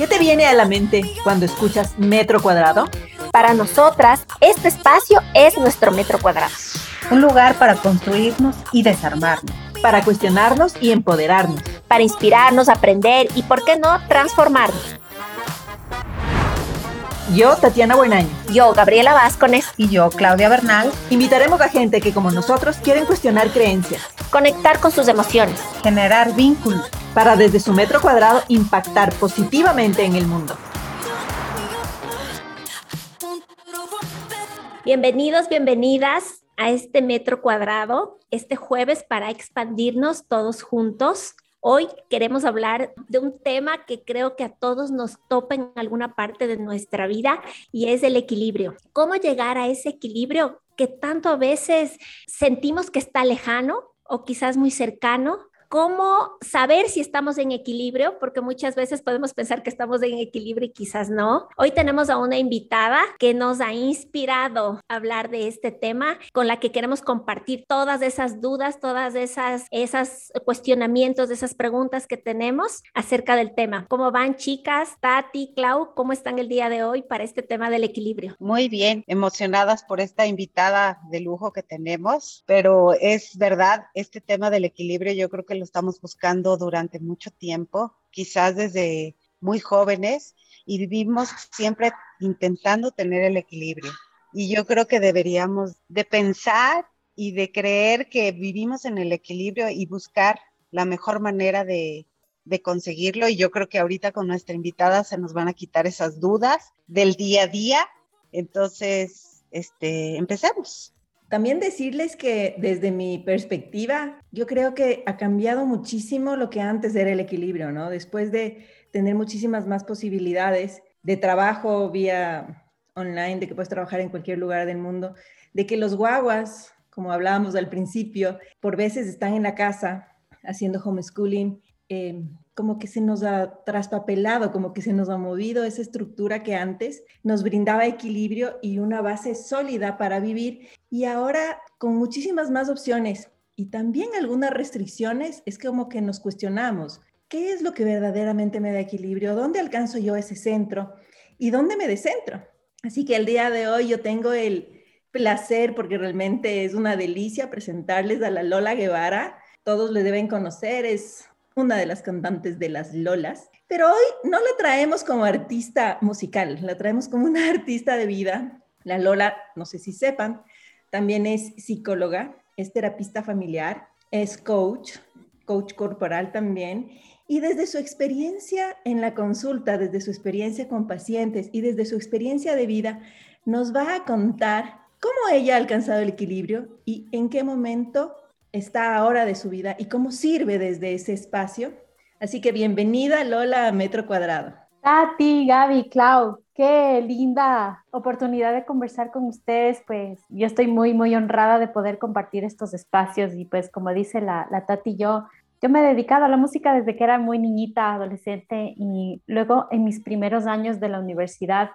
¿Qué te viene a la mente cuando escuchas metro cuadrado? Para nosotras, este espacio es nuestro metro cuadrado. Un lugar para construirnos y desarmarnos. Para cuestionarnos y empoderarnos. Para inspirarnos, aprender y, ¿por qué no, transformarnos? Yo, Tatiana Buenaño. Yo, Gabriela Vázquez. Y yo, Claudia Bernal. Invitaremos a gente que, como nosotros, quieren cuestionar creencias. Conectar con sus emociones. Generar vínculos. Para desde su metro cuadrado impactar positivamente en el mundo. Bienvenidos, bienvenidas a este metro cuadrado, este jueves para expandirnos todos juntos. Hoy queremos hablar de un tema que creo que a todos nos topa en alguna parte de nuestra vida y es el equilibrio. ¿Cómo llegar a ese equilibrio que tanto a veces sentimos que está lejano o quizás muy cercano, cómo saber si estamos en equilibrio, porque muchas veces podemos pensar que estamos en equilibrio y quizás no. Hoy tenemos a una invitada que nos ha inspirado a hablar de este tema, con la que queremos compartir todas esas dudas, todas esas, esas cuestionamientos, esas preguntas que tenemos acerca del tema. ¿Cómo van chicas? Tati, Clau, ¿cómo están el día de hoy para este tema del equilibrio? Muy bien, emocionadas por esta invitada de lujo que tenemos, pero es verdad, este tema del equilibrio yo creo que lo estamos buscando durante mucho tiempo, quizás desde muy jóvenes, y vivimos siempre intentando tener el equilibrio. Y yo creo que deberíamos de pensar y de creer que vivimos en el equilibrio y buscar la mejor manera de, conseguirlo. Y yo creo que ahorita con nuestra invitada se nos van a quitar esas dudas del día a día. Entonces, este, empecemos. También decirles que desde mi perspectiva, yo creo que ha cambiado muchísimo lo que antes era el equilibrio, ¿no? Después de tener muchísimas más posibilidades de trabajo vía online, de que puedes trabajar en cualquier lugar del mundo, de que los guaguas, como hablábamos al principio, por veces están en la casa haciendo homeschooling, eh, como que se nos ha traspapelado, como que se nos ha movido esa estructura que antes nos brindaba equilibrio y una base sólida para vivir y ahora con muchísimas más opciones y también algunas restricciones, es como que nos cuestionamos, ¿qué es lo que verdaderamente me da equilibrio? ¿Dónde alcanzo yo ese centro? ¿Y dónde me descentro? Así que el día de hoy yo tengo el placer, porque realmente es una delicia presentarles a la Lola Guevara. Todos le deben conocer, es una de las cantantes de las Lolas, pero hoy no la traemos como artista musical, la traemos como una artista de vida. La Lola, no sé si sepan, también es psicóloga, es terapista familiar, es coach, coach corporal también, y desde su experiencia en la consulta, desde su experiencia con pacientes y desde su experiencia de vida, nos va a contar cómo ella ha alcanzado el equilibrio y en qué momento está ahora de su vida y cómo sirve desde ese espacio. Así que bienvenida Lola a Metro Cuadrado. Tati, Gaby, Clau, qué linda oportunidad de conversar con ustedes. Pues yo estoy muy, muy honrada de poder compartir estos espacios y pues como dice la, la Tati, yo, yo me he dedicado a la música desde que era muy niñita, adolescente y luego en mis primeros años de la universidad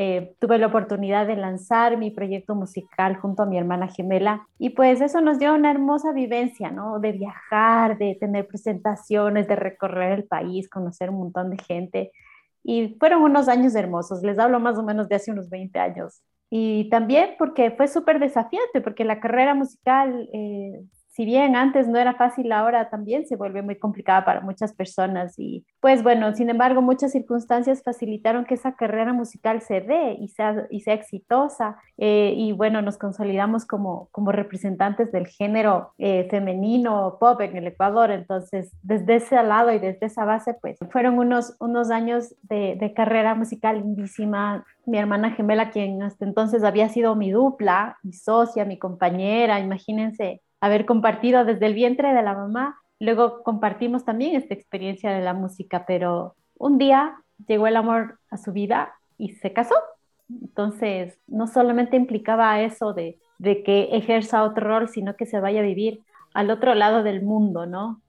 eh, tuve la oportunidad de lanzar mi proyecto musical junto a mi hermana gemela y pues eso nos dio una hermosa vivencia, ¿no? De viajar, de tener presentaciones, de recorrer el país, conocer un montón de gente y fueron unos años hermosos, les hablo más o menos de hace unos 20 años. Y también porque fue súper desafiante, porque la carrera musical eh, si bien antes no era fácil, ahora también se vuelve muy complicada para muchas personas. Y pues bueno, sin embargo, muchas circunstancias facilitaron que esa carrera musical se dé y sea, y sea exitosa. Eh, y bueno, nos consolidamos como, como representantes del género eh, femenino pop en el Ecuador. Entonces, desde ese lado y desde esa base, pues fueron unos, unos años de, de carrera musical lindísima. Mi hermana gemela, quien hasta entonces había sido mi dupla, mi socia, mi compañera, imagínense haber compartido desde el vientre de la mamá. Luego compartimos también esta experiencia de la música, pero un día llegó el amor a su vida y se casó. Entonces, no solamente implicaba eso de, de que ejerza otro rol, sino que se vaya a vivir al otro lado del mundo, ¿no?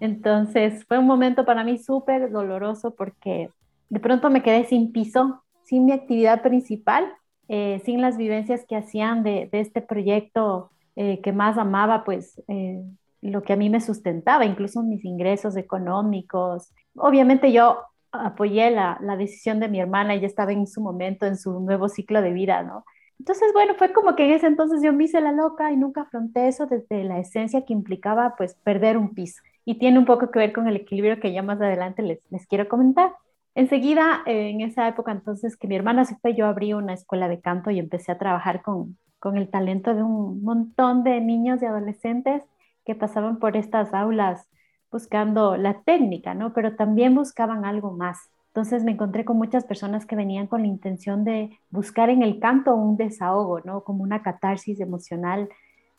Entonces, fue un momento para mí súper doloroso porque de pronto me quedé sin piso, sin mi actividad principal, eh, sin las vivencias que hacían de, de este proyecto eh, que más amaba, pues eh, lo que a mí me sustentaba, incluso mis ingresos económicos. Obviamente yo apoyé la, la decisión de mi hermana, ella estaba en su momento, en su nuevo ciclo de vida, ¿no? Entonces, bueno, fue como que en ese entonces yo me hice la loca y nunca afronté eso desde la esencia que implicaba pues perder un piso. Y tiene un poco que ver con el equilibrio que ya más adelante les, les quiero comentar. Enseguida, en esa época entonces que mi hermana se fue, yo abrí una escuela de canto y empecé a trabajar con, con el talento de un montón de niños y adolescentes que pasaban por estas aulas buscando la técnica, ¿no? Pero también buscaban algo más. Entonces me encontré con muchas personas que venían con la intención de buscar en el canto un desahogo, ¿no? Como una catarsis emocional.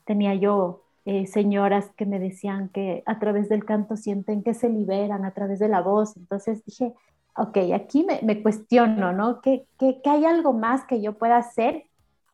Tenía yo eh, señoras que me decían que a través del canto sienten que se liberan a través de la voz. Entonces dije, ok, aquí me, cuestiono, ¿no? ¿Qué, hay algo más que yo pueda hacer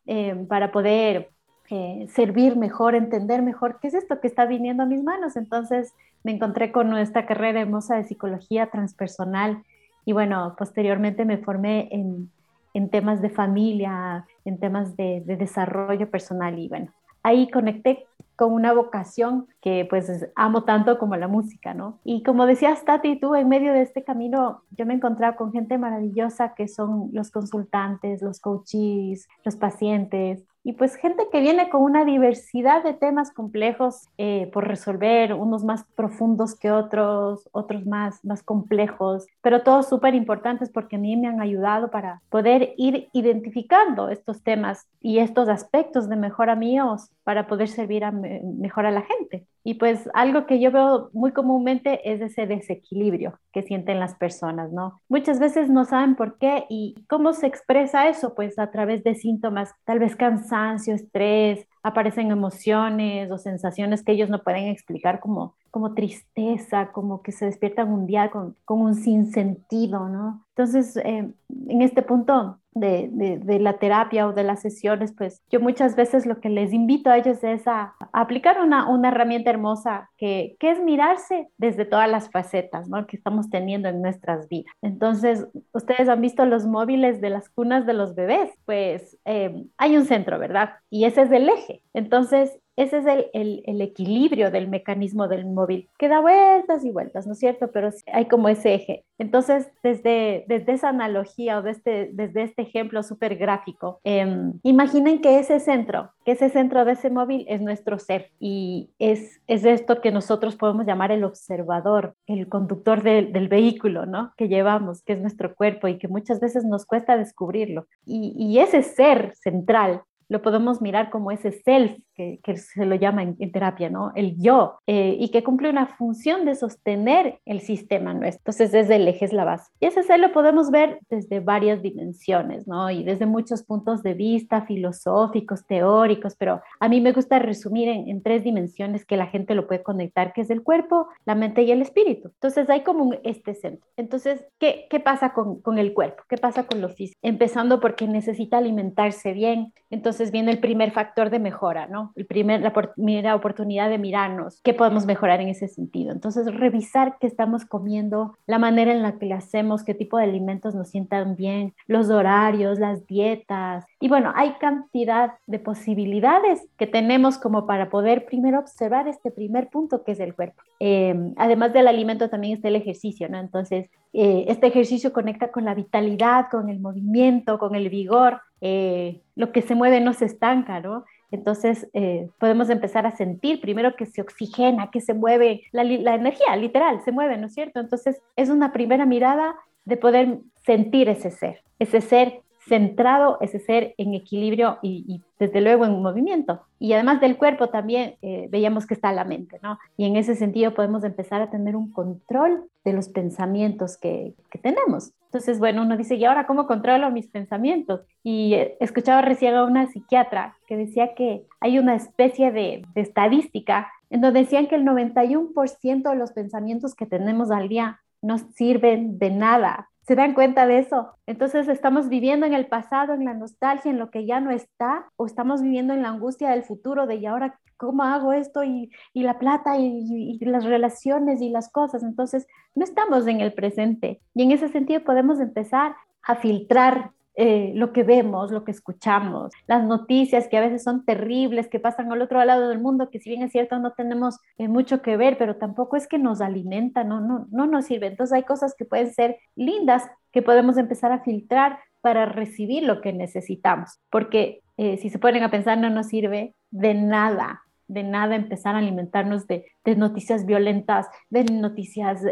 eh, para poder eh, servir mejor, entender mejor qué es esto que está viniendo a mis manos? Entonces me encontré con nuestra carrera hermosa de psicología transpersonal y bueno, posteriormente me formé en, en temas de familia, en temas de, de, desarrollo personal y bueno, ahí conecté con una vocación que pues amo tanto como la música, ¿no? Y como decías Tati, tú en medio de este camino yo me encontraba con gente maravillosa que son los consultantes, los coaches, los pacientes, y pues gente que viene con una diversidad de temas complejos eh, por resolver, unos más profundos que otros, otros más, más complejos, pero todos súper importantes porque a mí me han ayudado para poder ir identificando estos temas y estos aspectos de mejora míos para poder servir a mejor a la gente. Y pues algo que yo veo muy comúnmente es ese desequilibrio que sienten las personas, ¿no? Muchas veces no saben por qué y cómo se expresa eso, pues a través de síntomas, tal vez cansancio, estrés, aparecen emociones o sensaciones que ellos no pueden explicar como, como tristeza, como que se despiertan un día con, con un sinsentido, ¿no? Entonces, eh, en este punto, de, la terapia o de las sesiones, pues yo muchas veces lo que les invito a ellos es a, aplicar una, una, herramienta hermosa que, que, es mirarse desde todas las facetas ¿no? que estamos teniendo en nuestras vidas. Entonces, ustedes han visto los móviles de las cunas de los bebés, pues eh, hay un centro, ¿verdad? Y ese es el eje. Entonces, ese es el, equilibrio del mecanismo del móvil, que da vueltas y vueltas, ¿no es cierto? Pero hay como ese eje. Entonces, desde, esa analogía o desde, desde este ejemplo súper gráfico, em, imaginen que ese centro, que ese centro de ese móvil es nuestro ser y es, es esto que nosotros podemos llamar el observador, el conductor del vehículo, ¿no? Que llevamos, que es nuestro cuerpo y que muchas veces nos cuesta descubrirlo. Y ese ser central lo podemos mirar como ese self que, se lo llama en, terapia, ¿no? El yo, eh, y que cumple una función de sostener el sistema nuestro. Entonces, desde el eje es la base. Y ese ser lo podemos ver desde varias dimensiones, ¿no? Y desde muchos puntos de vista, filosóficos, teóricos, pero a mí me gusta resumir en, tres dimensiones que la gente lo puede conectar, que es el cuerpo, la mente y el espíritu. Entonces, hay como un, este centro. Entonces, ¿qué, qué pasa con, con el cuerpo? ¿Qué pasa con lo físico? Empezando porque necesita alimentarse bien. Entonces, viene el primer factor de mejora, ¿no? el primer, la primera oportunidad de mirarnos, qué podemos mejorar en ese sentido. Entonces, revisar qué estamos comiendo, la manera en la que le hacemos, qué tipo de alimentos nos sientan bien, los horarios, las dietas. Y bueno, hay cantidad de posibilidades que tenemos como para poder primero observar este primer punto que es el cuerpo. Eh, además del alimento también está el ejercicio, ¿no? Entonces, eh, este ejercicio conecta con la vitalidad, con el movimiento, con el vigor. Eh, lo que se mueve no se estanca, ¿no? Entonces eh, podemos empezar a sentir primero que se oxigena, que se mueve, la, energía literal se mueve, ¿no es cierto? Entonces es una primera mirada de poder sentir ese ser, ese ser centrado, ese ser en equilibrio y, desde luego en movimiento. Y además del cuerpo también eh, veíamos que está la mente, ¿no? Y en ese sentido podemos empezar a tener un control de los pensamientos que, que tenemos. Entonces, bueno, uno dice, ¿y ahora cómo controlo mis pensamientos? Y eh, escuchaba recién a una psiquiatra que decía que hay una especie de, de estadística en donde decían que el 91% de los pensamientos que tenemos al día no sirven de nada, ¿Se dan cuenta de eso? Entonces estamos viviendo en el pasado, en la nostalgia, en lo que ya no está, o estamos viviendo en la angustia del futuro, de y ahora, ¿cómo hago esto? Y, y la plata y, y, las relaciones y las cosas. Entonces, no estamos en el presente. Y en ese sentido podemos empezar a filtrar eh, lo que vemos, lo que escuchamos, las noticias que a veces son terribles, que pasan al otro lado del mundo, que si bien es cierto no tenemos eh, mucho que ver, pero tampoco es que nos alimentan, no, no, no nos sirve. Entonces hay cosas que pueden ser lindas que podemos empezar a filtrar para recibir lo que necesitamos, porque eh, si se ponen a pensar no nos sirve de nada de nada empezar a alimentarnos de, noticias violentas, de noticias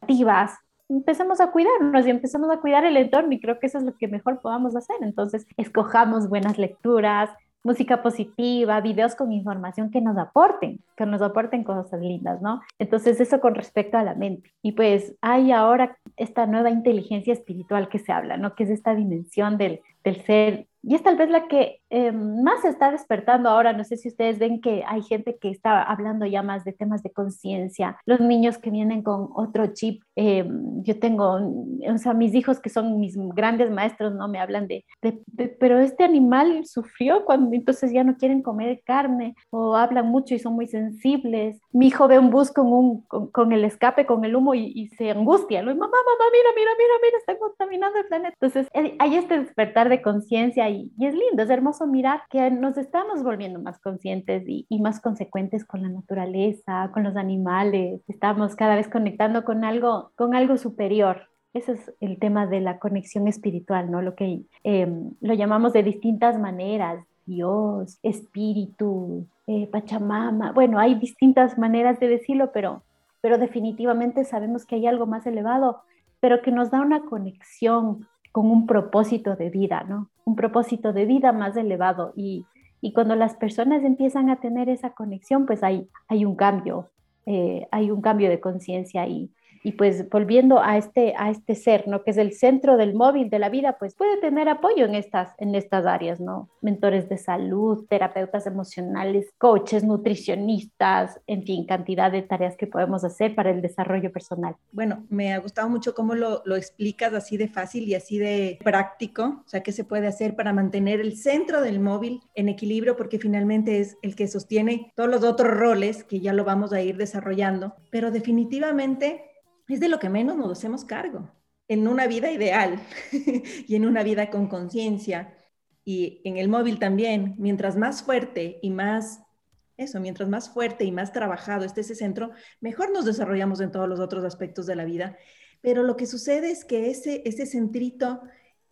activas, empecemos a cuidarnos y empezamos a cuidar el entorno y creo que eso es lo que mejor podamos hacer. Entonces, escojamos buenas lecturas, música positiva, videos con información que nos aporten, que nos aporten cosas lindas, ¿no? Entonces, eso con respecto a la mente. Y pues hay ahora esta nueva inteligencia espiritual que se habla, ¿no? Que es esta dimensión del, del ser y es tal vez la que eh, más se está despertando ahora. No sé si ustedes ven que hay gente que está hablando ya más de temas de conciencia, los niños que vienen con otro chip. Eh, yo tengo, o sea, mis hijos que son mis grandes maestros, ¿no? Me hablan de, pero este animal sufrió cuando entonces ya no quieren comer carne o hablan mucho y son muy sensibles. Mi hijo ve un bus con, un, con, el escape, con el humo y, se angustia. Lo, mamá, mamá, mira, mira, mira, mira, está contaminando el planeta. Entonces hay este despertar de conciencia y, es lindo, es hermoso mirar que nos estamos volviendo más conscientes y, más consecuentes con la naturaleza, con los animales, estamos cada vez conectando con algo, con algo superior. Ese es el tema de la conexión espiritual, ¿no? Lo que em, lo llamamos de distintas maneras, Dios, espíritu, eh, Pachamama. Bueno, hay distintas maneras de decirlo, pero, pero definitivamente sabemos que hay algo más elevado, pero que nos da una conexión con un propósito de vida, ¿no? Un propósito de vida más elevado. Y, y cuando las personas empiezan a tener esa conexión, pues hay, hay un cambio, eh, hay un cambio de conciencia y, y pues volviendo a este, a este ser, ¿no? Que es el centro del móvil de la vida, pues puede tener apoyo en estas, en estas áreas, ¿no? Mentores de salud, terapeutas emocionales, coaches, nutricionistas, en fin, cantidad de tareas que podemos hacer para el desarrollo personal. Bueno, me ha gustado mucho cómo lo, lo explicas así de fácil y así de práctico, o sea, qué se puede hacer para mantener el centro del móvil en equilibrio, porque finalmente es el que sostiene todos los otros roles que ya lo vamos a ir desarrollando, pero definitivamente es de lo que menos nos hacemos cargo en una vida ideal y en una vida con conciencia y en el móvil también, mientras más fuerte y más, eso, mientras más fuerte y más trabajado esté ese centro, mejor nos desarrollamos en todos los otros aspectos de la vida. Pero lo que sucede es que ese, ese centrito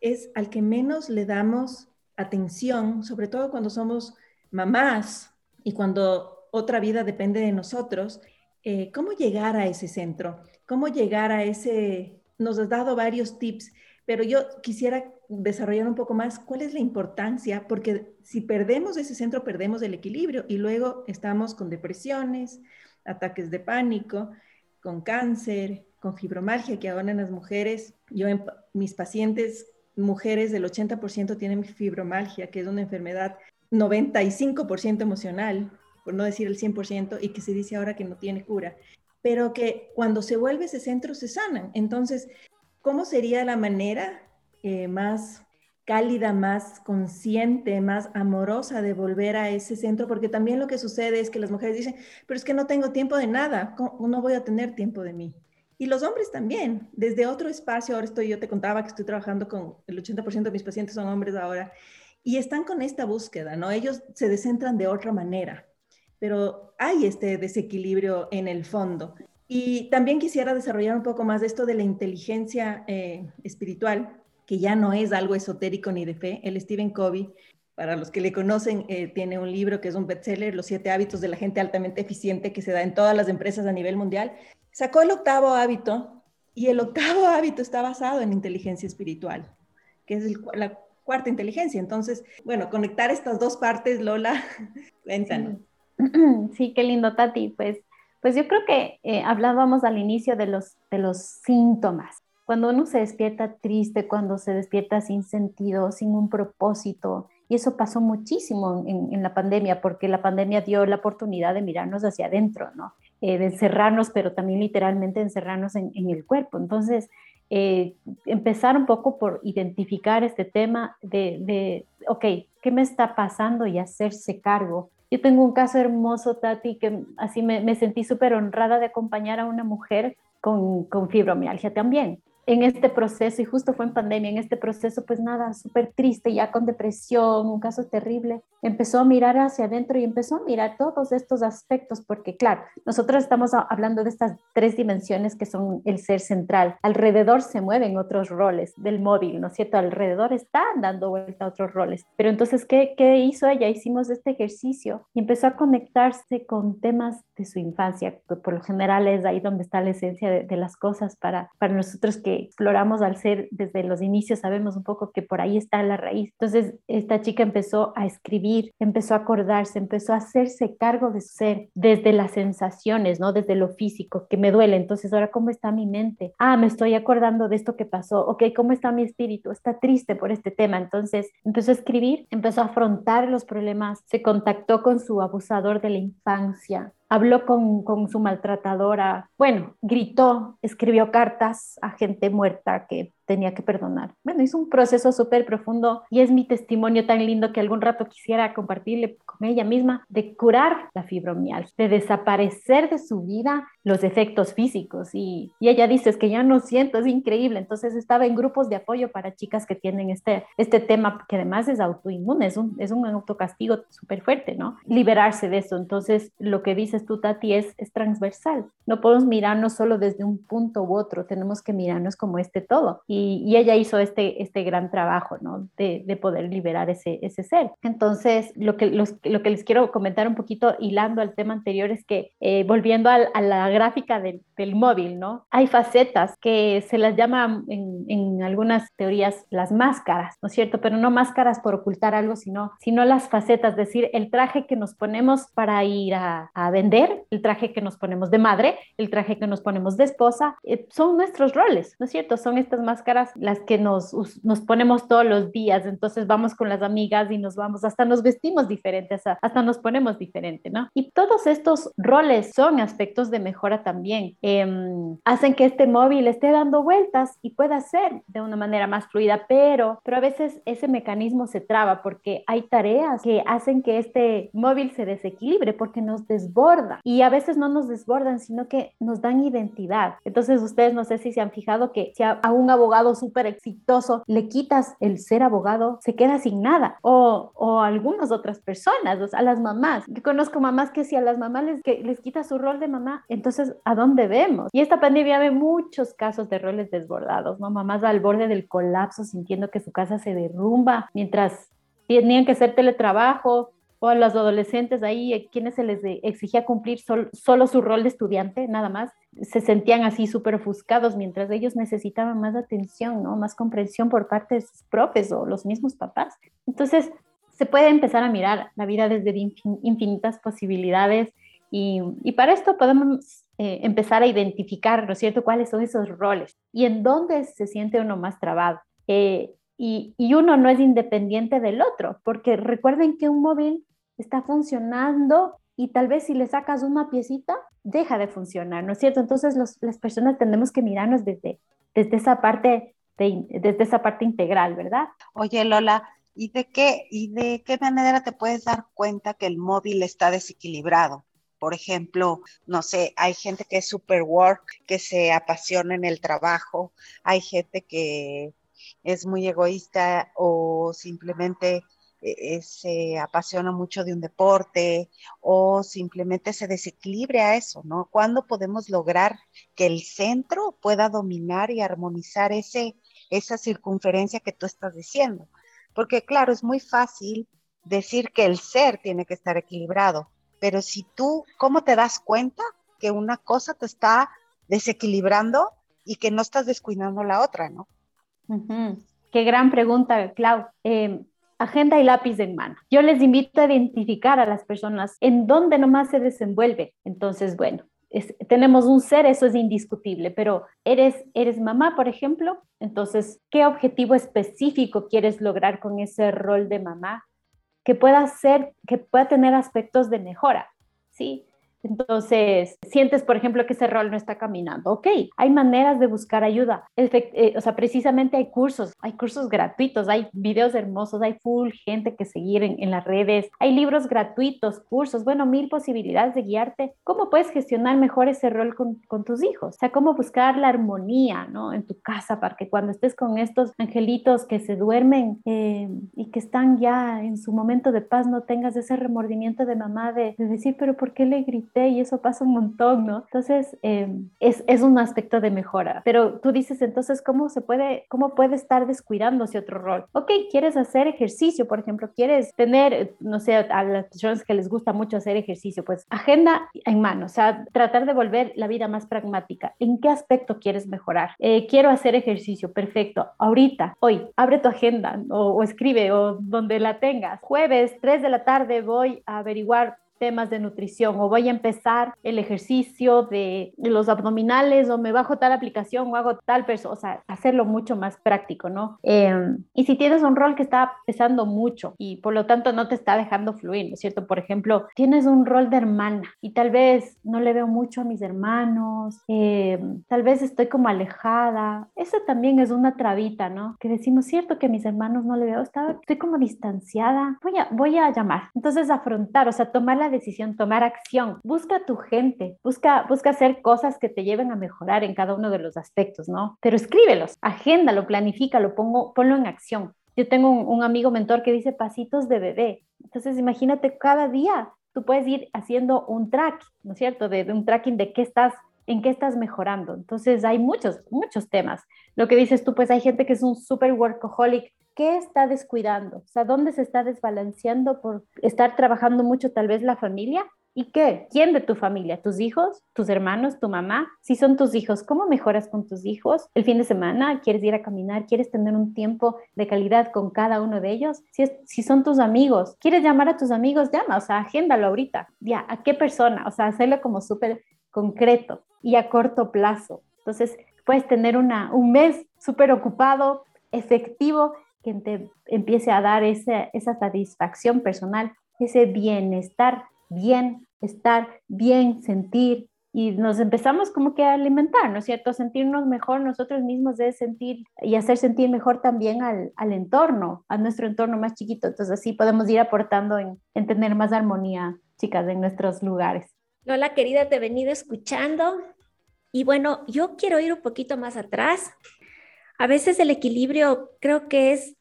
es al que menos le damos atención, sobre todo cuando somos mamás y cuando otra vida depende de nosotros. Eh, ¿Cómo llegar a ese centro? Cómo llegar a ese, nos has dado varios tips, pero yo quisiera desarrollar un poco más cuál es la importancia, porque si perdemos ese centro, perdemos el equilibrio y luego estamos con depresiones, ataques de pánico, con cáncer, con fibromalgia, que ahora en las mujeres, yo en mis pacientes mujeres del 80% tienen fibromalgia, que es una enfermedad 95% emocional, por no decir el 100%, y que se dice ahora que no tiene cura pero que cuando se vuelve ese centro se sanan. Entonces, ¿cómo sería la manera eh, más cálida, más consciente, más amorosa de volver a ese centro? Porque también lo que sucede es que las mujeres dicen, pero es que no tengo tiempo de nada, no voy a tener tiempo de mí. Y los hombres también, desde otro espacio, ahora estoy, yo te contaba que estoy trabajando con el 80% de mis pacientes son hombres ahora, y están con esta búsqueda, ¿no? Ellos se descentran de otra manera pero hay este desequilibrio en el fondo. Y también quisiera desarrollar un poco más de esto de la inteligencia eh, espiritual, que ya no es algo esotérico ni de fe. El Stephen Covey, para los que le conocen, eh, tiene un libro que es un bestseller, Los siete hábitos de la gente altamente eficiente, que se da en todas las empresas a nivel mundial. Sacó el octavo hábito y el octavo hábito está basado en inteligencia espiritual, que es la cuarta inteligencia. Entonces, bueno, conectar estas dos partes, Lola, cuéntanos. qué lindo, Tati. Pues, pues yo creo que eh, hablábamos al inicio de los, de los síntomas. Cuando uno se despierta triste, cuando se despierta sin sentido, sin un propósito, y eso pasó muchísimo en, la pandemia, porque la pandemia dio la oportunidad de mirarnos hacia adentro, ¿no? Eh, de encerrarnos, pero también literalmente encerrarnos en, el cuerpo. Entonces, eh, empezar un poco por identificar este tema de, de, ok, ¿qué me está pasando? Y hacerse cargo yo tengo un caso hermoso, Tati, que así me, sentí súper honrada de acompañar a una mujer con, fibromialgia también. En este proceso, y justo fue en pandemia, en este proceso, pues nada, súper triste, ya con depresión, un caso terrible, empezó a mirar hacia adentro y empezó a mirar todos estos aspectos, porque claro, nosotros estamos hablando de estas tres dimensiones que son el ser central. Alrededor se mueven otros roles del móvil, ¿no es cierto? Alrededor están dando vuelta otros roles. Pero entonces, ¿qué, qué hizo ella? Hicimos este ejercicio y empezó a conectarse con temas de su infancia, que por lo general es ahí donde está la esencia de, de las cosas para, para nosotros que exploramos al ser desde los inicios, sabemos un poco que por ahí está la raíz. Entonces, esta chica empezó a escribir, empezó a acordarse, empezó a hacerse cargo de su ser desde las sensaciones, ¿no? Desde lo físico, que me duele. Entonces, ahora, ¿cómo está mi mente? Ah, me estoy acordando de esto que pasó. Ok, ¿cómo está mi espíritu? Está triste por este tema. Entonces, empezó a escribir, empezó a afrontar los problemas, se contactó con su abusador de la infancia, habló con, con, su maltratadora, bueno, gritó, escribió cartas a gente muerta que tenía que perdonar. Bueno, hizo un proceso súper profundo y es mi testimonio tan lindo que algún rato quisiera compartirle con ella misma de curar la fibromialgia, de desaparecer de su vida los efectos físicos. Y, y ella dice, es que ya no siento, es increíble. Entonces estaba en grupos de apoyo para chicas que tienen este, este tema que además es autoinmune, es un, es un autocastigo súper fuerte, ¿no? Liberarse de eso. Entonces lo que dices tú, Tati, es, es transversal. No podemos mirarnos solo desde un punto u otro, tenemos que mirarnos como este todo. Y y, ella hizo este, este gran trabajo, ¿no? De, de poder liberar ese, ese ser. Entonces, lo que, los, lo que les quiero comentar un poquito, hilando al tema anterior, es que eh, volviendo a la gráfica del, del, móvil, ¿no? Hay facetas que se las llama en, en, algunas teorías las máscaras, ¿no es cierto? Pero no máscaras por ocultar algo, sino, sino las facetas, es decir, el traje que nos ponemos para ir a, a vender, el traje que nos ponemos de madre, el traje que nos ponemos de esposa, eh, son nuestros roles, ¿no es cierto? Son estas máscaras las que nos, nos ponemos todos los días, entonces vamos con las amigas y nos vamos, hasta nos vestimos diferentes, hasta nos ponemos diferente, ¿no? Y todos estos roles son aspectos de mejora también, em, hacen que este móvil esté dando vueltas y pueda ser de una manera más fluida, pero, pero a veces ese mecanismo se traba porque hay tareas que hacen que este móvil se desequilibre porque nos desborda y a veces no nos desbordan, sino que nos dan identidad. Entonces ustedes no sé si se han fijado que si a, a un abogado súper exitoso, le quitas el ser abogado, se queda sin nada. O, o algunas otras personas, a las mamás. Yo conozco mamás que si a las mamás les, que les quita su rol de mamá, entonces ¿a dónde vemos? Y esta pandemia ve muchos casos de roles desbordados. Mamás al borde del colapso, sintiendo que su casa se derrumba, mientras tenían que hacer teletrabajo, o a los adolescentes ahí, eh, quienes se les exigía cumplir solo su rol de estudiante, nada más, se sentían así súper ofuscados mientras ellos necesitaban más atención, ¿no? Más comprensión por parte de sus profes o los mismos papás. Entonces, se puede empezar a mirar la vida desde infinitas posibilidades y, y para esto podemos eh, empezar a identificar, ¿no es cierto?, cuáles son esos roles y en dónde se siente uno más trabado. Eh, y, y, uno no es independiente del otro, porque recuerden que un móvil está funcionando y tal vez si le sacas una piecita, deja de funcionar, ¿no es cierto? Entonces las personas tenemos que mirarnos desde, desde, esa parte desde esa parte integral, ¿verdad? Oye, Lola, ¿y de, qué, ¿y de qué manera te puedes dar cuenta que el móvil está desequilibrado? Por ejemplo, no sé, hay gente que es super work, que se apasiona en el trabajo, hay gente que es muy egoísta o simplemente eh, se apasiona mucho de un deporte o simplemente se desequilibre a eso, ¿no? ¿Cuándo podemos lograr que el centro pueda dominar y armonizar ese, esa circunferencia que tú estás diciendo? Porque claro, es muy fácil decir que el ser tiene que estar equilibrado, pero si tú, ¿cómo te das cuenta que una cosa te está desequilibrando y que no estás descuidando la otra, ¿no? Qué gran pregunta, Clau. Eh, agenda y lápiz en mano. Yo les invito a identificar a las personas en dónde nomás se desenvuelve. Entonces, bueno, tenemos un ser, eso es indiscutible, pero eres, eres mamá, por ejemplo, entonces, ¿qué objetivo específico quieres lograr con ese rol de mamá? Que pueda ser, que pueda tener aspectos de mejora, ¿sí? Entonces, sientes, por ejemplo, que ese rol no está caminando. Ok, hay maneras de buscar ayuda. Eh, o sea, precisamente hay cursos, hay cursos gratuitos, hay videos hermosos, hay full gente que seguir en, en las redes, hay libros gratuitos, cursos, bueno, mil posibilidades de guiarte. ¿Cómo puedes gestionar mejor ese rol con, tus hijos? O sea, cómo buscar la armonía, ¿no? En tu casa para que cuando estés con estos angelitos que se duermen eh, y que están ya en su momento de paz, no tengas ese remordimiento de mamá de, de decir, pero ¿por qué le grité? Y eso pasa un montón, ¿no? Entonces, eh, es, es, un aspecto de mejora. Pero tú dices, entonces, ¿cómo se puede, cómo puede estar descuidándose otro rol? Ok, quieres hacer ejercicio, por ejemplo, quieres tener, no sé, a las personas que les gusta mucho hacer ejercicio, pues agenda en mano, o sea, tratar de volver la vida más pragmática. ¿En qué aspecto quieres mejorar? Eh, quiero hacer ejercicio, perfecto. Ahorita, hoy, abre tu agenda o, o escribe o donde la tengas. Jueves, 3 de la tarde, voy a averiguar temas de nutrición o voy a empezar el ejercicio de, los abdominales o me bajo tal aplicación o hago tal persona, o sea, hacerlo mucho más práctico, ¿no? Em, y si tienes un rol que está pesando mucho y por lo tanto no te está dejando fluir, ¿no es cierto? Por ejemplo, tienes un rol de hermana y tal vez no le veo mucho a mis hermanos, em, tal vez estoy como alejada, eso también es una trabita, ¿no? Que decimos, cierto que a mis hermanos no le veo, estoy como distanciada, voy a, voy a llamar. Entonces, afrontar, o sea, tomar la decisión, tomar acción. Busca tu gente, busca, busca hacer cosas que te lleven a mejorar en cada uno de los aspectos, ¿no? Pero escríbelos, agéndalo, planifícalo, pongo, ponlo en acción. Yo tengo un, amigo mentor que dice pasitos de bebé. Entonces, imagínate cada día tú puedes ir haciendo un track, ¿no es cierto? De, de, un tracking de qué estás, en qué estás mejorando. Entonces hay muchos, muchos temas. Lo que dices tú, pues hay gente que es un super workaholic ¿qué está descuidando? O sea, ¿dónde se está desbalanceando por estar trabajando mucho tal vez la familia? ¿Y qué? ¿Quién de tu familia? ¿Tus hijos? ¿Tus hermanos? ¿Tu mamá? Si son tus hijos, ¿cómo mejoras con tus hijos? ¿El fin de semana quieres ir a caminar? ¿Quieres tener un tiempo de calidad con cada uno de ellos? Si, si son tus amigos, ¿quieres llamar a tus amigos? Llama, o sea, agéndalo ahorita. Ya, ¿a qué persona? O sea, hacerlo como súper concreto y a corto plazo. Entonces, puedes tener una, un mes súper ocupado, efectivo, que te empiece a dar esa, esa satisfacción personal, ese bienestar, bien estar, bien sentir, y nos empezamos como que a alimentar, ¿no es cierto? Sentirnos mejor nosotros mismos es sentir y hacer sentir mejor también al, al, entorno, a nuestro entorno más chiquito. Entonces así podemos ir aportando en, en, tener más armonía, chicas, en nuestros lugares. Hola querida, te he venido escuchando y bueno, yo quiero ir un poquito más atrás a veces el equilibrio creo que es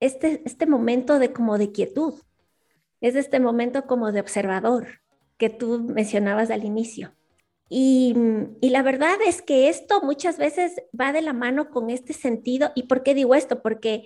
este, este momento de como de quietud, es este momento como de observador que tú mencionabas al inicio. Y, la verdad es que esto muchas veces va de la mano con este sentido. ¿Y por qué digo esto? Porque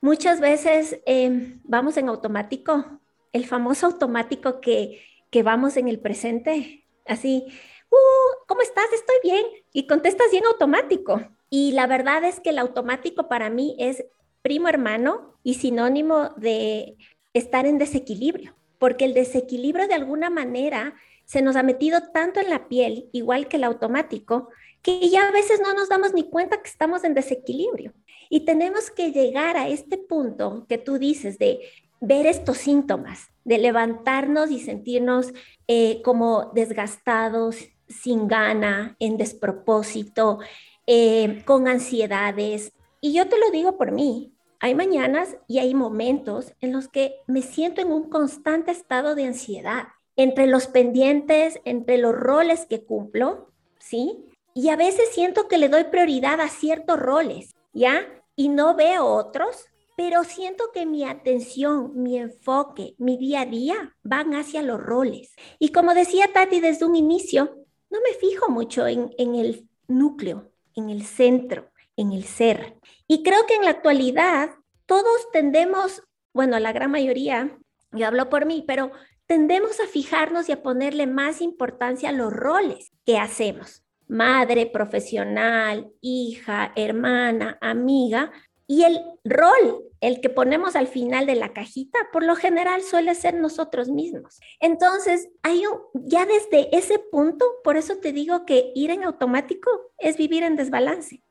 muchas veces em, vamos en automático, el famoso automático que, que vamos en el presente, así, uh, ¿cómo estás? Estoy bien. Y contestas bien automático. Y la verdad es que el automático para mí es primo hermano y sinónimo de estar en desequilibrio, porque el desequilibrio de alguna manera se nos ha metido tanto en la piel, igual que el automático, que ya a veces no nos damos ni cuenta que estamos en desequilibrio. Y tenemos que llegar a este punto que tú dices de ver estos síntomas, de levantarnos y sentirnos eh, como desgastados, sin gana, en despropósito, eh, con ansiedades. Y yo te lo digo por mí, hay mañanas y hay momentos en los que me siento en un constante estado de ansiedad entre los pendientes, entre los roles que cumplo, ¿sí? Y a veces siento que le doy prioridad a ciertos roles, ¿ya? Y no veo otros, pero siento que mi atención, mi enfoque, mi día a día van hacia los roles. Y como decía Tati desde un inicio, no me fijo mucho en, en el núcleo, en el centro, en el ser. Y creo que en la actualidad todos tendemos, bueno, la gran mayoría, yo hablo por mí, pero tendemos a fijarnos y a ponerle más importancia a los roles que hacemos. Madre, profesional, hija, hermana, amiga. Y el rol, el que ponemos al final de la cajita, por lo general suele ser nosotros mismos. Entonces, hay un, ya desde ese punto, por eso te digo que ir en automático es vivir en desbalance.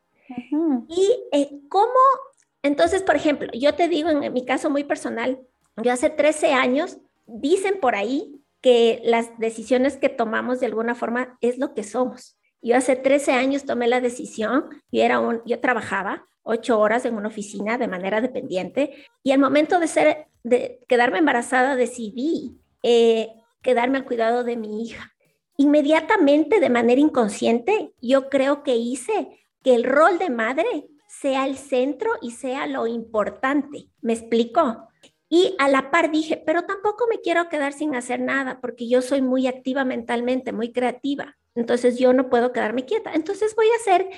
Y eh, cómo, entonces, por ejemplo, yo te digo en mi caso muy personal, yo hace 13 años, dicen por ahí que las decisiones que tomamos de alguna forma es lo que somos. Yo hace 13 años tomé la decisión y era un, yo trabajaba ocho horas en una oficina de manera dependiente y al momento de, ser, de quedarme embarazada decidí eh, quedarme al cuidado de mi hija. Inmediatamente, de manera inconsciente, yo creo que hice que el rol de madre sea el centro y sea lo importante. ¿Me explico? Y a la par dije, pero tampoco me quiero quedar sin hacer nada porque yo soy muy activa mentalmente, muy creativa. Entonces yo no puedo quedarme quieta. Entonces voy a ser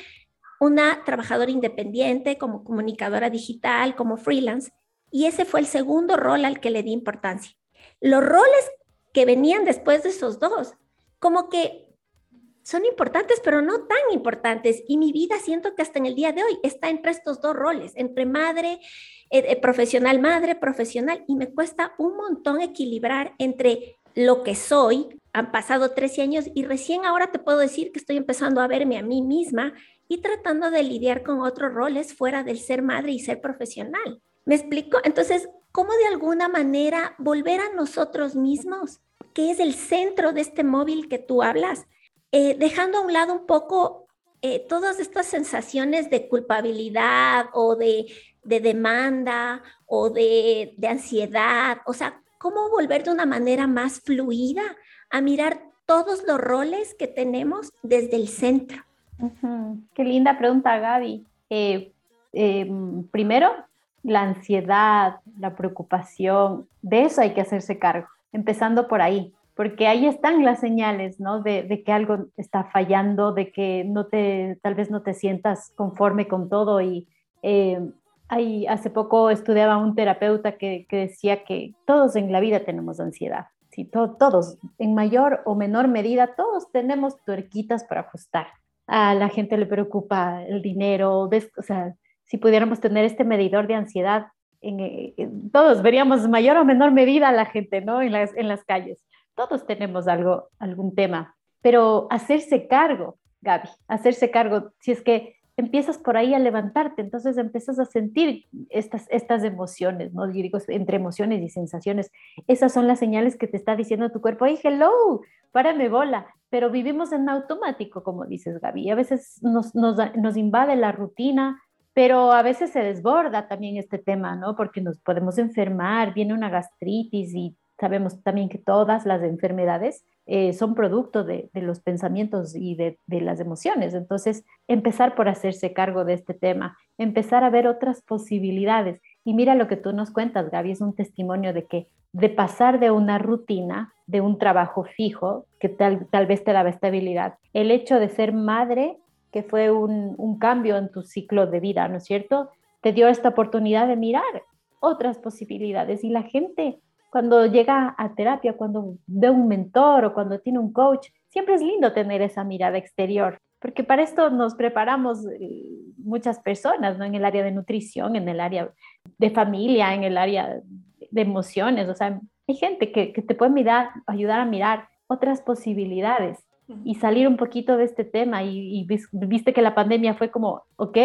una trabajadora independiente, como comunicadora digital, como freelance. Y ese fue el segundo rol al que le di importancia. Los roles que venían después de esos dos, como que son importantes, pero no tan importantes. Y mi vida siento que hasta en el día de hoy está entre estos dos roles, entre madre, eh, eh, profesional, madre, profesional, y me cuesta un montón equilibrar entre lo que soy. Han pasado 13 años y recién ahora te puedo decir que estoy empezando a verme a mí misma y tratando de lidiar con otros roles fuera del ser madre y ser profesional. ¿Me explico? Entonces, ¿cómo de alguna manera volver a nosotros mismos, que es el centro de este móvil que tú hablas, eh, dejando a un lado un poco eh, todas estas sensaciones de culpabilidad o de, demanda o de, de ansiedad? O sea, ¿cómo volver de una manera más fluida a mirar todos los roles que tenemos desde el centro? Qué linda pregunta, Gaby. Eh, em, primero, la ansiedad, la preocupación, de eso hay que hacerse cargo, empezando por ahí, porque ahí están las señales, ¿no? De, que algo está fallando, de que no te, tal vez no te sientas conforme con todo. Y eh, hace poco estudiaba un terapeuta que, decía que todos en la vida tenemos ansiedad. Sí, todos, en mayor o menor medida, todos tenemos tuerquitas para ajustar a la gente le preocupa el dinero, o sea, si pudiéramos tener este medidor de ansiedad, en, todos veríamos mayor o menor medida a la gente, ¿no? En las, en las calles. Todos tenemos algo, algún tema, pero hacerse cargo, Gaby, hacerse cargo, si es que empiezas por ahí a levantarte, entonces empiezas a sentir estas, estas emociones, ¿no? digo, entre emociones y sensaciones, esas son las señales que te está diciendo tu cuerpo, ¡ay, hello! Párame bola, pero vivimos en automático, como dices, Gaby, a veces nos, nos, nos invade la rutina, pero a veces se desborda también este tema, ¿no? Porque nos podemos enfermar, viene una gastritis y sabemos también que todas las enfermedades eh, son producto de, los pensamientos y de, las emociones. Entonces, empezar por hacerse cargo de este tema, empezar a ver otras posibilidades. Y mira lo que tú nos cuentas, Gaby, es un testimonio de que de pasar de una rutina, de un trabajo fijo, que tal, tal vez te daba estabilidad, el hecho de ser madre, que fue un, un cambio en tu ciclo de vida, ¿no es cierto? Te dio esta oportunidad de mirar otras posibilidades y la gente cuando llega a terapia, cuando ve un mentor o cuando tiene un coach, siempre es lindo tener esa mirada exterior, porque para esto nos preparamos eh, muchas personas, ¿no? En el área de nutrición, en el área de familia, en el área de emociones, o sea, hay gente que, que te puede mirar, ayudar a mirar otras posibilidades y salir un poquito de este tema y, y, viste que la pandemia fue como, ok,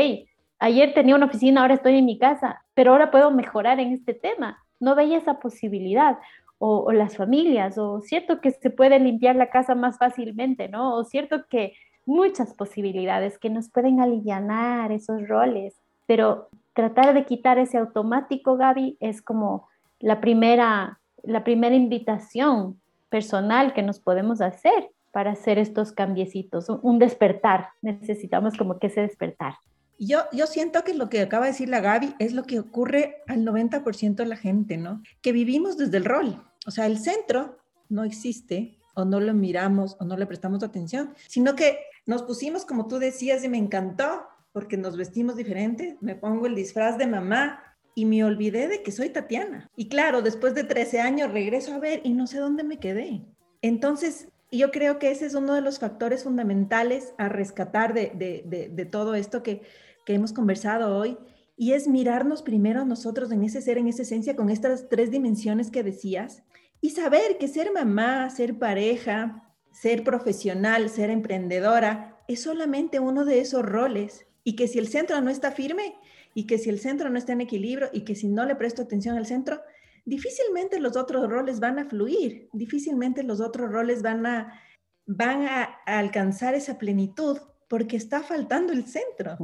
ayer tenía una oficina, ahora estoy en mi casa, pero ahora puedo mejorar en este tema no veía esa posibilidad. O, las familias, o cierto que se puede limpiar la casa más fácilmente, ¿no? O cierto que muchas posibilidades que nos pueden aliviar esos roles, pero tratar de quitar ese automático, Gaby, es como la primera, la primera invitación personal que nos podemos hacer para hacer estos cambiecitos, un despertar. Necesitamos como que ese despertar. Yo, yo siento que lo que acaba de decir la Gaby es lo que ocurre al 90% de la gente, ¿no? Que vivimos desde el rol. O sea, el centro no existe o no lo miramos o no le prestamos atención, sino que nos pusimos, como tú decías, y me encantó, porque nos vestimos diferente, me pongo el disfraz de mamá y me olvidé de que soy Tatiana. Y claro, después de 13 años regreso a ver y no sé dónde me quedé. Entonces, yo creo que ese es uno de los factores fundamentales a rescatar de, de, de, de todo esto que que hemos conversado hoy, y es mirarnos primero nosotros en ese ser, en esa esencia, con estas tres dimensiones que decías, y saber que ser mamá, ser pareja, ser profesional, ser emprendedora, es solamente uno de esos roles, y que si el centro no está firme, y que si el centro no está en equilibrio, y que si no le presto atención al centro, difícilmente los otros roles van a fluir, difícilmente los otros roles van a, van a, alcanzar esa plenitud porque está faltando el centro.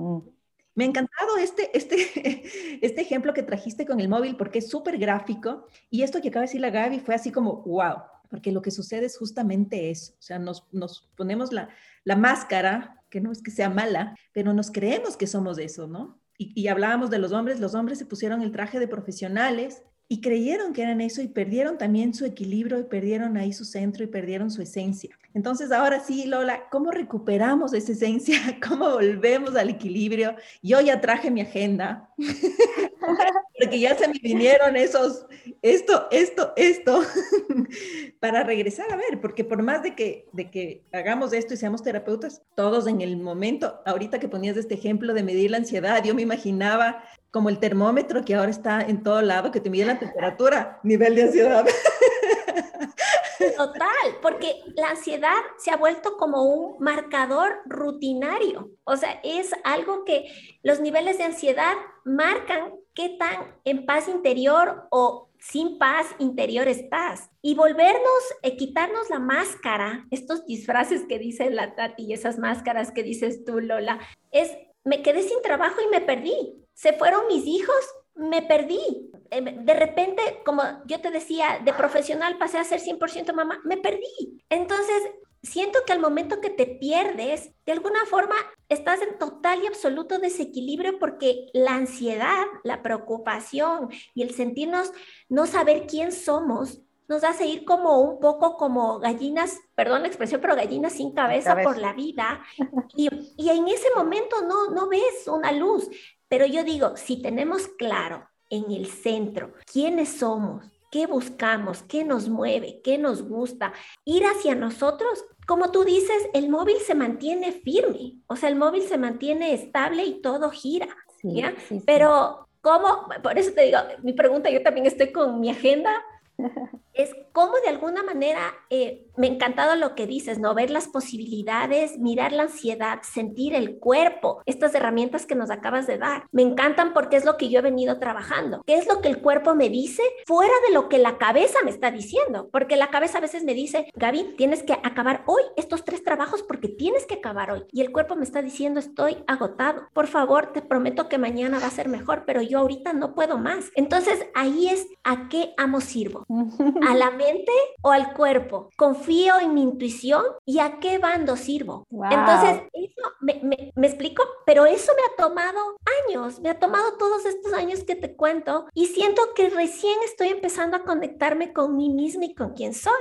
Me ha encantado este, este, este ejemplo que trajiste con el móvil porque es súper gráfico y esto que acaba de decir la Gaby fue así como, wow, porque lo que sucede es justamente eso, o sea, nos, nos ponemos la, la máscara, que no es que sea mala, pero nos creemos que somos eso, ¿no? Y, y, hablábamos de los hombres, los hombres se pusieron el traje de profesionales y creyeron que eran eso y perdieron también su equilibrio y perdieron ahí su centro y perdieron su esencia. Entonces, ahora sí, Lola, ¿cómo recuperamos esa esencia? ¿Cómo volvemos al equilibrio? Yo ya traje mi agenda, porque ya se me vinieron esos, esto, esto, esto, para regresar a ver, porque por más de que, de que hagamos esto y seamos terapeutas, todos en el momento, ahorita que ponías este ejemplo de medir la ansiedad, yo me imaginaba como el termómetro que ahora está en todo lado, que te mide la temperatura, nivel de ansiedad. Total, porque la ansiedad se ha vuelto como un marcador rutinario. O sea, es algo que los niveles de ansiedad marcan qué tan en paz interior o sin paz interior estás. Y volvernos, eh, quitarnos la máscara, estos disfraces que dice la Tati y esas máscaras que dices tú, Lola, es, me quedé sin trabajo y me perdí se fueron mis hijos, me perdí. Eh, de repente, como yo te decía, de profesional pasé a ser 100% mamá, me perdí. Entonces, siento que al momento que te pierdes, de alguna forma estás en total y absoluto desequilibrio porque la ansiedad, la preocupación y el sentirnos no saber quién somos nos hace ir como un poco como gallinas, perdón la expresión, pero gallinas sin cabeza, por la vida. Y, y, en ese momento no, no ves una luz. Pero yo digo, si tenemos claro en el centro quiénes somos, qué buscamos, qué nos mueve, qué nos gusta, ir hacia nosotros, como tú dices, el móvil se mantiene firme, o sea, el móvil se mantiene estable y todo gira. ¿ya? Pero, ¿cómo? Por eso te digo, mi pregunta, yo también estoy con mi agenda es como de alguna manera, eh, me ha encantado lo que dices, ¿no? Ver las posibilidades, mirar la ansiedad, sentir el cuerpo, estas herramientas que nos acabas de dar. Me encantan porque es lo que yo he venido trabajando. ¿Qué es lo que el cuerpo me dice fuera de lo que la cabeza me está diciendo? Porque la cabeza a veces me dice, Gaby, tienes que acabar hoy estos tres trabajos porque tienes que acabar hoy. Y el cuerpo me está diciendo, estoy agotado. Por favor, te prometo que mañana va a ser mejor, pero yo ahorita no puedo más. Entonces ahí es a qué amo sirvo. ¿A la mente o al cuerpo? ¿Confío en mi intuición y a qué bando sirvo? Entonces, eso me, me, explico, pero eso me ha tomado años, me ha tomado todos estos años que te cuento y siento que recién estoy empezando a conectarme con mí misma y con quién soy.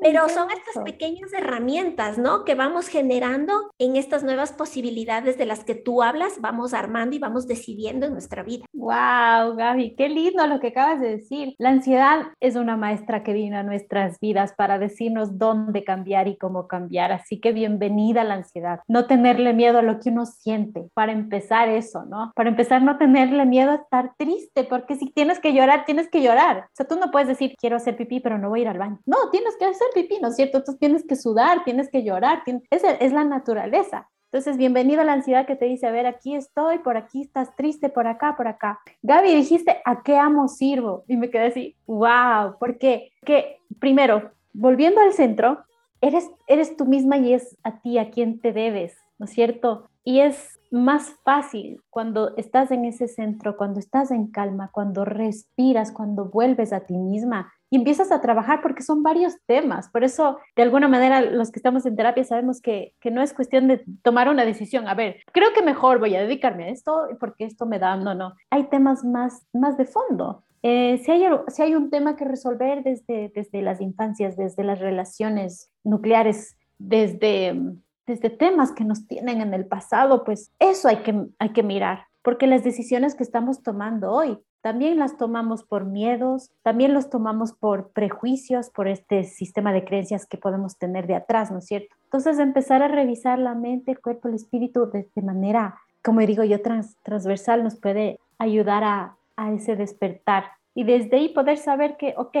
pero son estas pequeñas herramientas, ¿no? Que vamos generando en estas nuevas posibilidades de las que tú hablas, vamos armando y vamos decidiendo en nuestra vida. Wow, Gaby, qué lindo lo que acabas de decir. La ansiedad es una maestra que vino a nuestras vidas para decirnos dónde cambiar y cómo cambiar. Así que bienvenida la ansiedad. No tenerle miedo a lo que uno siente. Para empezar eso, ¿no? Para empezar, no tenerle miedo a estar triste, porque si tienes que llorar, tienes que llorar. O sea, tú no puedes decir, quiero hacer pipí, pero no voy a ir al baño. No, tienes que hacer pipí, ¿no es cierto? Tú tienes que sudar, tienes que llorar. Esa es la naturaleza. Entonces, bienvenido a la ansiedad que te dice, a ver, aquí estoy, por aquí estás triste, por acá, por acá. Gaby, dijiste, ¿a qué amo sirvo? Y me quedé así, wow, ¿por qué? Que primero, volviendo al centro, eres, eres tú misma y es a ti a quien te debes, ¿no es cierto? Y es más fácil cuando estás en ese centro, cuando estás en calma, cuando respiras, cuando vuelves a ti misma y empiezas a trabajar porque son varios temas. Por eso, de alguna manera, los que estamos en terapia sabemos que, que, no es cuestión de tomar una decisión. A ver, creo que mejor voy a dedicarme a esto porque esto me da, no, no. Hay temas más, más de fondo. Eh, si, hay, si hay un tema que resolver desde, desde las infancias, desde las relaciones nucleares, desde, desde temas que nos tienen en el pasado, pues eso hay que, hay que mirar, porque las decisiones que estamos tomando hoy también las tomamos por miedos, también los tomamos por prejuicios, por este sistema de creencias que podemos tener de atrás, ¿no es cierto? Entonces, empezar a revisar la mente, el cuerpo, el espíritu de, manera, como digo yo, transversal nos puede ayudar a, ese despertar y desde ahí poder saber que, ok,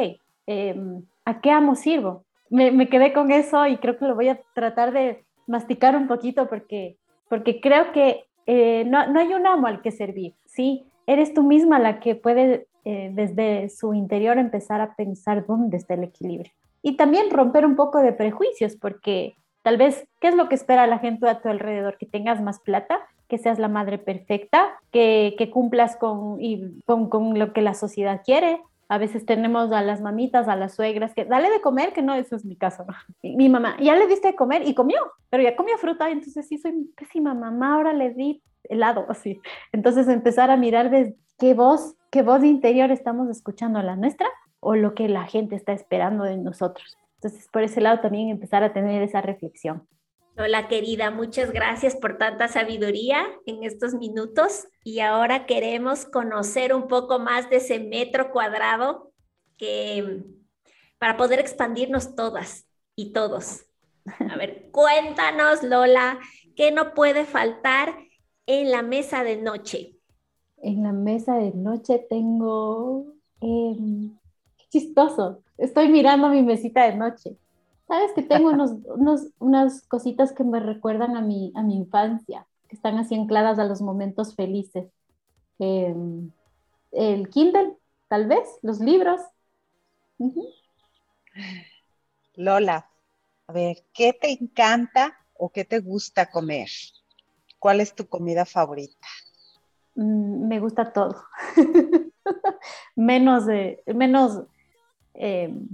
em, ¿a qué amo sirvo? Me, quedé con eso y creo que lo voy a tratar de masticar un poquito porque, porque creo que eh, no, no hay un amo al que servir, ¿sí? Eres tú misma la que puede eh, desde su interior empezar a pensar dónde está el equilibrio. Y también romper un poco de prejuicios, porque tal vez, ¿qué es lo que espera la gente a tu alrededor? Que tengas más plata, que seas la madre perfecta, que, que cumplas con, y, con, con lo que la sociedad quiere, a veces tenemos a las mamitas, a las suegras, que dale de comer, que no, eso es mi caso. Mi, mamá, ya le diste de comer y comió, pero ya comió fruta, entonces sí soy pésima mamá, ahora le di helado, así. Entonces empezar a mirar de qué voz, qué voz interior estamos escuchando, la nuestra o lo que la gente está esperando de nosotros. Entonces, por ese lado también empezar a tener esa reflexión. Hola querida, muchas gracias por tanta sabiduría en estos minutos y ahora queremos conocer un poco más de ese metro cuadrado que para poder expandirnos todas y todos. A ver, cuéntanos Lola, ¿qué no puede faltar en la mesa de noche? En la mesa de noche tengo, eh, chistoso, estoy mirando mi mesita de noche Sabes que tengo unos, unos, unas cositas que me recuerdan a mi, a mi infancia, que están así ancladas a los momentos felices. Em, el Kindle, tal vez, los libros. Lola, a ver, ¿qué te encanta o qué te gusta comer? ¿Cuál es tu comida favorita? Mm, me gusta todo. menos, de, menos, em,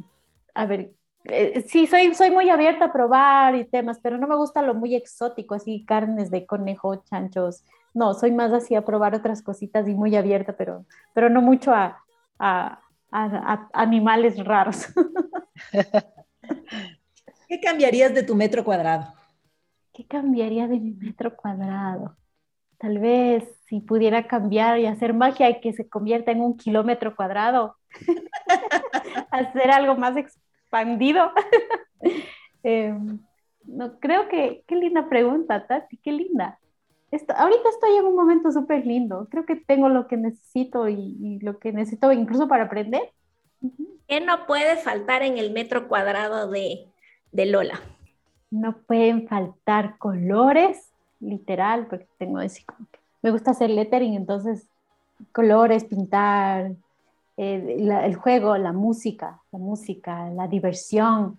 a ver, eh, sí, soy, soy muy abierta a probar y temas, pero no me gusta lo muy exótico, así carnes de conejo, chanchos. No, soy más así a probar otras cositas y muy abierta, pero, pero no mucho a, a, a, animales raros. ¿Qué cambiarías de tu metro cuadrado? ¿Qué cambiaría de mi metro cuadrado? Tal vez si pudiera cambiar y hacer magia y que se convierta en un kilómetro cuadrado. hacer algo más expandido. Em, no, creo que, qué linda pregunta, Tati, qué linda. Esto, ahorita estoy en un momento súper lindo. Creo que tengo lo que necesito y, lo que necesito incluso para aprender. ¿Qué no puede faltar en el metro cuadrado de, de Lola? No pueden faltar colores, literal, porque tengo ese, me gusta hacer lettering, entonces colores, pintar, eh, el juego, la música, la música, la diversión.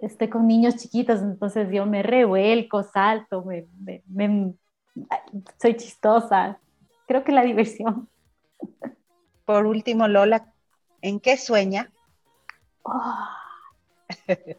Estoy con niños chiquitos, entonces yo me revuelco, salto, me, soy chistosa. Creo que la diversión. Por último, Lola, ¿en qué sueña? Oh,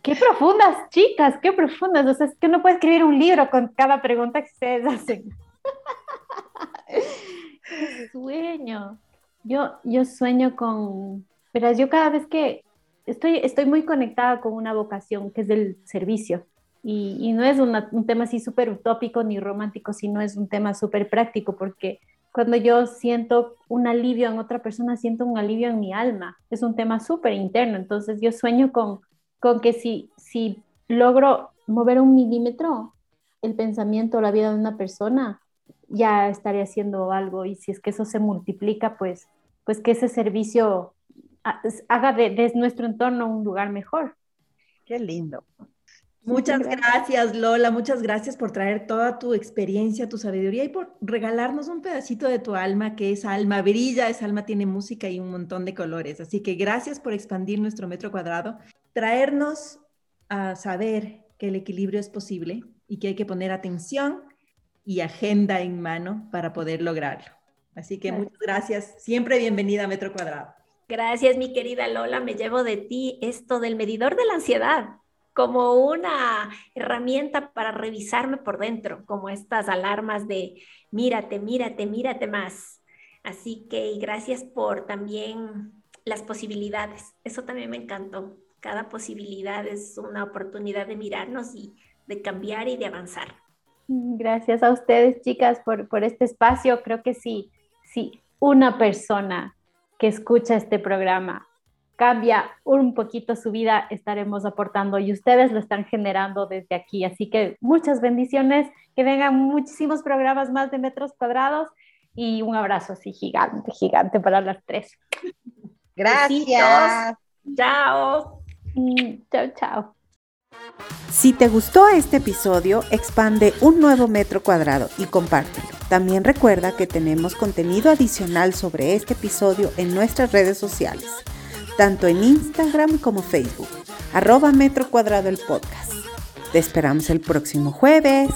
qué profundas, chicas, qué profundas. O sea, es que no puedo escribir un libro con cada pregunta que ustedes hacen. ¿Qué sueño? Yo, yo sueño con, pero yo cada vez que estoy, estoy muy conectada con una vocación que es del servicio. Y, y no es un tema así súper utópico ni romántico, sino es un tema súper práctico, porque cuando yo siento un alivio en otra persona, siento un alivio en mi alma. Es un tema súper interno. Entonces yo sueño con, con que si, si logro mover un milímetro el pensamiento o la vida de una persona, ya estaré haciendo algo. Y si es que eso se multiplica, pues pues que ese servicio haga de, nuestro entorno un lugar mejor. Qué lindo. Muchas gracias, Lola. Muchas gracias por traer toda tu experiencia, tu sabiduría y por regalarnos un pedacito de tu alma, que esa alma brilla, esa alma tiene música y un montón de colores. Así que gracias por expandir nuestro metro cuadrado, traernos a saber que el equilibrio es posible y que hay que poner atención y agenda en mano para poder lograrlo. Así que muchas gracias. Siempre bienvenida a Metro Cuadrado. Gracias, mi querida Lola. Me llevo de ti esto del medidor de la ansiedad como una herramienta para revisarme por dentro, como estas alarmas de mírate, mírate, mírate más. Así que gracias por también las posibilidades. Eso también me encantó. Cada posibilidad es una oportunidad de mirarnos y de cambiar y de avanzar. Gracias a ustedes, chicas, por, por este espacio. Creo que sí, si una persona que escucha este programa cambia un poquito su vida, estaremos aportando y ustedes lo están generando desde aquí. Así que muchas bendiciones, que vengan muchísimos programas más de metros cuadrados y un abrazo así gigante, gigante para las tres. Gracias. Chao. Chao, chao. Si te gustó este episodio, expande un nuevo metro cuadrado y compártelo. También recuerda que tenemos contenido adicional sobre este episodio en nuestras redes sociales, tanto en Instagram como Facebook, arroba metro cuadrado el podcast. Te esperamos el próximo jueves.